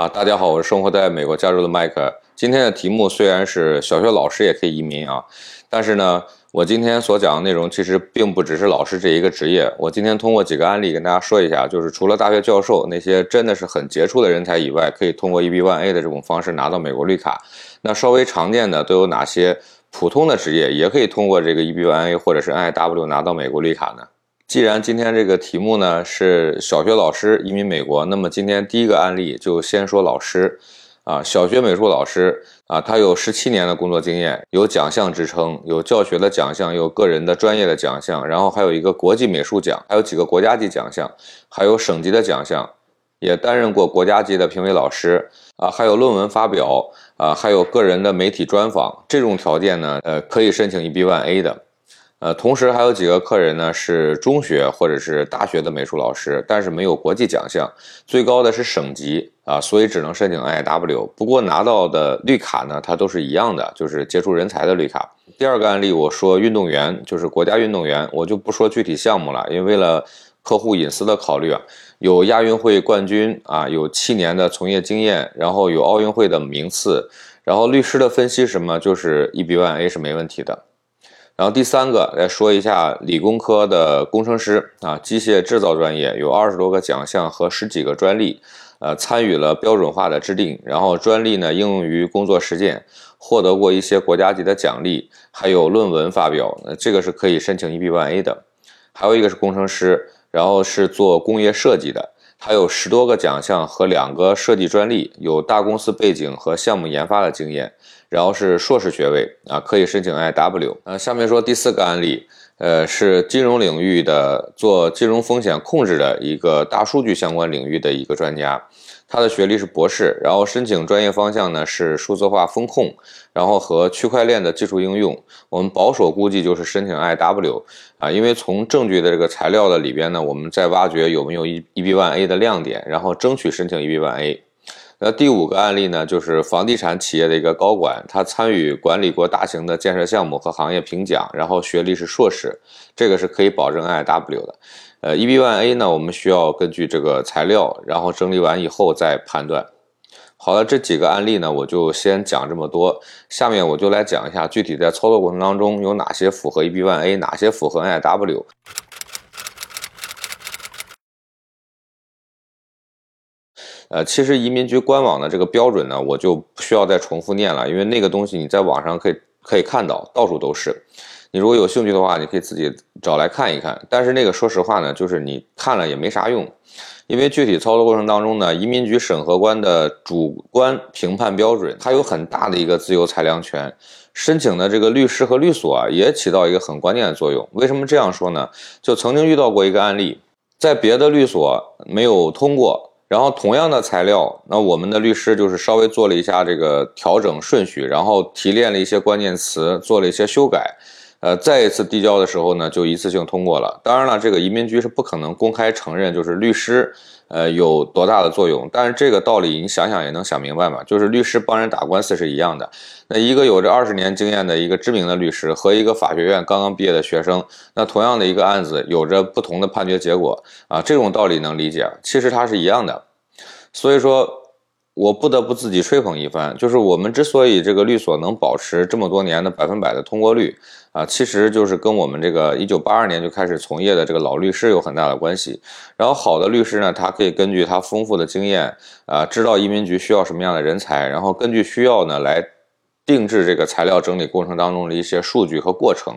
啊，大家好，我是生活在美国加州的麦克。今天的题目虽然是小学老师也可以移民啊，但是呢，我今天所讲的内容其实并不只是老师这一个职业。我今天通过几个案例跟大家说一下，就是除了大学教授那些真的是很杰出的人才以外，可以通过 EB-1A 的这种方式拿到美国绿卡。那稍微常见的都有哪些？普通的职业也可以通过这个 EB-1A 或者是 NIW 拿到美国绿卡呢？既然今天这个题目呢是小学老师移民美国，那么今天第一个案例就先说老师啊，小学美术老师啊，他有十七年的工作经验，有奖项支撑，有教学的奖项，有个人的专业的奖项，然后还有一个国际美术奖，还有几个国家级奖项，还有省级的奖项，也担任过国家级的评委老师啊，还有论文发表啊，还有个人的媒体专访，这种条件呢，呃，可以申请 EB-1A 的。呃，同时还有几个客人呢，是中学或者是大学的美术老师，但是没有国际奖项，最高的是省级啊，所以只能申请 IW。不过拿到的绿卡呢，它都是一样的，就是杰出人才的绿卡。第二个案例，我说运动员就是国家运动员，我就不说具体项目了，因为为了客户隐私的考虑啊，有亚运会冠军啊，有七年的从业经验，然后有奥运会的名次，然后律师的分析什么，就是 EB-1A 是没问题的。然后第三个来说一下理工科的工程师啊，机械制造专业有二十多个奖项和十几个专利，呃，参与了标准化的制定，然后专利呢应用于工作实践，获得过一些国家级的奖励，还有论文发表，呃，这个是可以申请 EB-1A 的。还有一个是工程师，然后是做工业设计的。他有十多个奖项和两个设计专利，有大公司背景和项目研发的经验，然后是硕士学位啊，可以申请 IW。呃，下面说第四个案例。呃，是金融领域的做金融风险控制的一个大数据相关领域的一个专家，他的学历是博士，然后申请专业方向呢是数字化风控，然后和区块链的技术应用。我们保守估计就是申请 IW 啊，因为从证据的这个材料的里边呢，我们在挖掘有没有 E EB1A 的亮点，然后争取申请 EB1A。那第五个案例呢，就是房地产企业的一个高管，他参与管理过大型的建设项目和行业评奖，然后学历是硕士，这个是可以保证 IW 的。呃 E B One A 呢，我们需要根据这个材料，然后整理完以后再判断。好了，这几个案例呢，我就先讲这么多，下面我就来讲一下具体在操作过程当中有哪些符合 E B One A，哪些符合 IW。呃，其实移民局官网的这个标准呢，我就不需要再重复念了，因为那个东西你在网上可以可以看到，到处都是。你如果有兴趣的话，你可以自己找来看一看。但是那个说实话呢，就是你看了也没啥用，因为具体操作过程当中呢，移民局审核官的主观评判标准，它有很大的一个自由裁量权。申请的这个律师和律所啊，也起到一个很关键的作用。为什么这样说呢？就曾经遇到过一个案例，在别的律所没有通过。然后同样的材料，那我们的律师就是稍微做了一下这个调整顺序，然后提炼了一些关键词，做了一些修改，呃，再一次递交的时候呢，就一次性通过了。当然了，这个移民局是不可能公开承认，就是律师。呃，有多大的作用？但是这个道理你想想也能想明白嘛，就是律师帮人打官司是一样的。那一个有着二十年经验的一个知名的律师和一个法学院刚刚毕业的学生，那同样的一个案子有着不同的判决结果啊，这种道理能理解。其实它是一样的，所以说。我不得不自己吹捧一番，就是我们之所以这个律所能保持这么多年的百分百的通过率啊，其实就是跟我们这个一九八二年就开始从业的这个老律师有很大的关系。然后好的律师呢，他可以根据他丰富的经验啊，知道移民局需要什么样的人才，然后根据需要呢来。定制这个材料整理过程当中的一些数据和过程，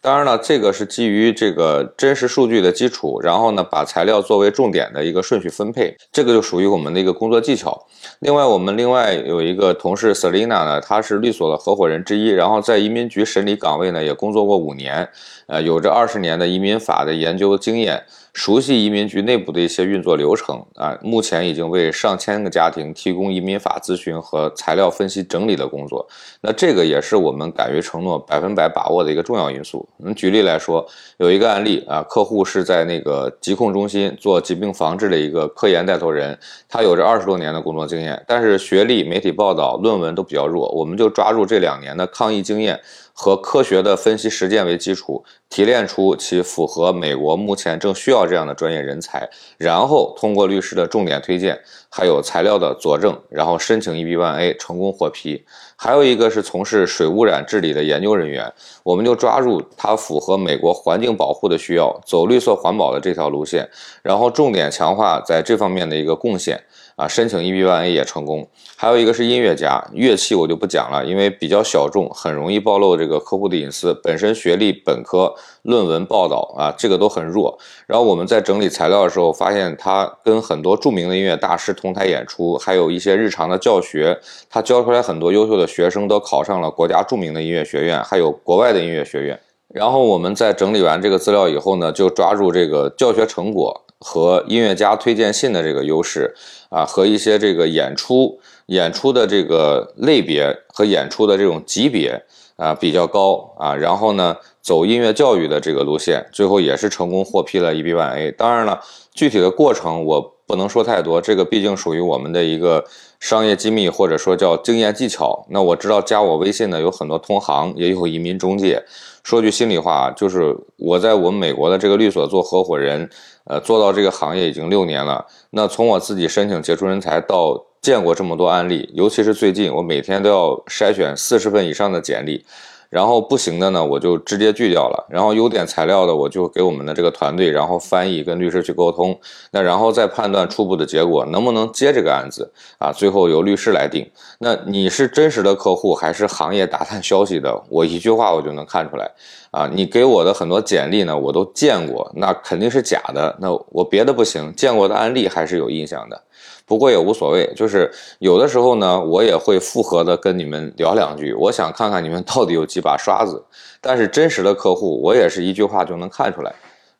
当然了，这个是基于这个真实数据的基础，然后呢，把材料作为重点的一个顺序分配，这个就属于我们的一个工作技巧。另外，我们另外有一个同事 Selina 呢，她是律所的合伙人之一，然后在移民局审理岗位呢也工作过五年，呃，有着二十年的移民法的研究经验。熟悉移民局内部的一些运作流程啊，目前已经为上千个家庭提供移民法咨询和材料分析整理的工作。那这个也是我们敢于承诺百分百把握的一个重要因素。嗯，举例来说，有一个案例啊，客户是在那个疾控中心做疾病防治的一个科研带头人，他有着二十多年的工作经验，但是学历、媒体报道、论文都比较弱。我们就抓住这两年的抗疫经验和科学的分析实践为基础，提炼出其符合美国目前正需要这样的专业人才，然后通过律师的重点推荐，还有材料的佐证，然后申请 EB1A 成功获批。还有一个是从事水污染治理的研究人员，我们就抓住他符合美国环境保护的需要，走绿色环保的这条路线，然后重点强化在这方面的一个贡献。啊，申请 EB1A 也成功。还有一个是音乐家，乐器我就不讲了，因为比较小众，很容易暴露这个客户的隐私。本身学历本科，论文报道啊，这个都很弱。然后我们在整理材料的时候，发现他跟很多著名的音乐大师同台演出，还有一些日常的教学，他教出来很多优秀的学生都考上了国家著名的音乐学院，还有国外的音乐学院。然后我们在整理完这个资料以后呢，就抓住这个教学成果。和音乐家推荐信的这个优势啊，和一些这个演出演出的这个类别和演出的这种级别啊比较高啊，然后呢走音乐教育的这个路线，最后也是成功获批了 EB1A。当然了，具体的过程我不能说太多，这个毕竟属于我们的一个商业机密或者说叫经验技巧。那我知道加我微信的有很多同行，也有移民中介。说句心里话，就是我在我们美国的这个律所做合伙人。呃，做到这个行业已经六年了。那从我自己申请杰出人才到见过这么多案例，尤其是最近，我每天都要筛选四十份以上的简历。然后不行的呢，我就直接拒掉了。然后优点材料的，我就给我们的这个团队，然后翻译跟律师去沟通。那然后再判断初步的结果能不能接这个案子啊？最后由律师来定。那你是真实的客户还是行业打探消息的？我一句话我就能看出来啊！你给我的很多简历呢，我都见过，那肯定是假的。那我别的不行，见过的案例还是有印象的。不过也无所谓，就是有的时候呢，我也会复合的跟你们聊两句，我想看看你们到底有几把刷子。但是真实的客户，我也是一句话就能看出来。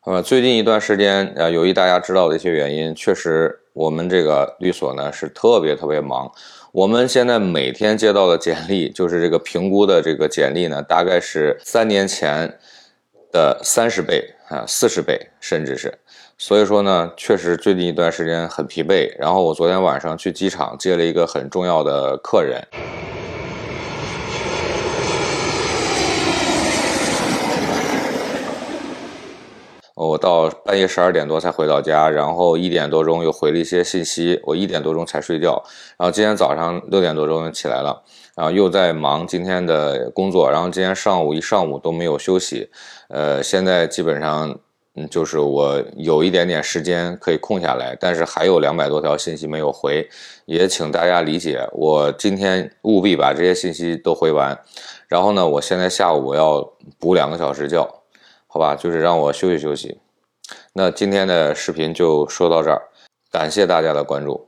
呃，最近一段时间，呃，由于大家知道的一些原因，确实我们这个律所呢是特别特别忙。我们现在每天接到的简历，就是这个评估的这个简历呢，大概是三年前的三十倍啊，四十倍，甚至是。所以说呢，确实最近一段时间很疲惫。然后我昨天晚上去机场接了一个很重要的客人，我到半夜十二点多才回到家，然后一点多钟又回了一些信息，我一点多钟才睡觉。然后今天早上六点多钟起来了，然后又在忙今天的工作，然后今天上午一上午都没有休息。呃，现在基本上。嗯，就是我有一点点时间可以空下来，但是还有两百多条信息没有回，也请大家理解。我今天务必把这些信息都回完，然后呢，我现在下午我要补两个小时觉，好吧，就是让我休息休息。那今天的视频就说到这儿，感谢大家的关注。